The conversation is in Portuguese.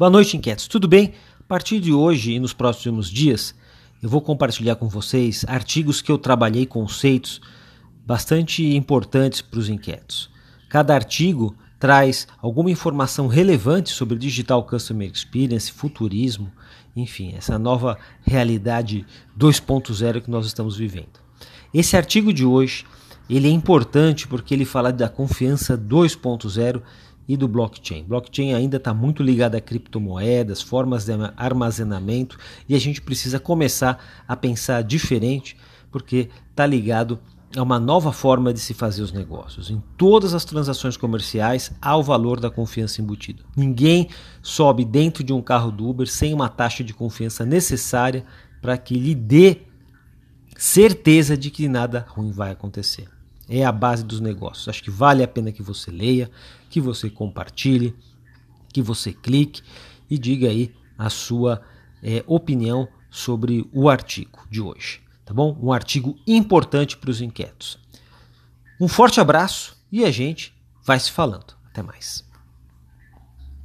Boa noite, inquietos. Tudo bem? A partir de hoje e nos próximos dias, eu vou compartilhar com vocês artigos que eu trabalhei, conceitos bastante importantes para os inquietos. Cada artigo traz alguma informação relevante sobre Digital Customer Experience, futurismo, enfim, essa nova realidade 2.0 que nós estamos vivendo. Esse artigo de hoje ele é importante porque ele fala da confiança 2.0 e do blockchain. Blockchain ainda está muito ligado a criptomoedas, formas de armazenamento e a gente precisa começar a pensar diferente porque está ligado a uma nova forma de se fazer os negócios. Em todas as transações comerciais há o valor da confiança embutido. Ninguém sobe dentro de um carro do Uber sem uma taxa de confiança necessária para que lhe dê certeza de que nada ruim vai acontecer é a base dos negócios. Acho que vale a pena que você leia, que você compartilhe, que você clique e diga aí a sua é, opinião sobre o artigo de hoje. Tá bom? Um artigo importante para os inquietos. Um forte abraço e a gente vai se falando. Até mais.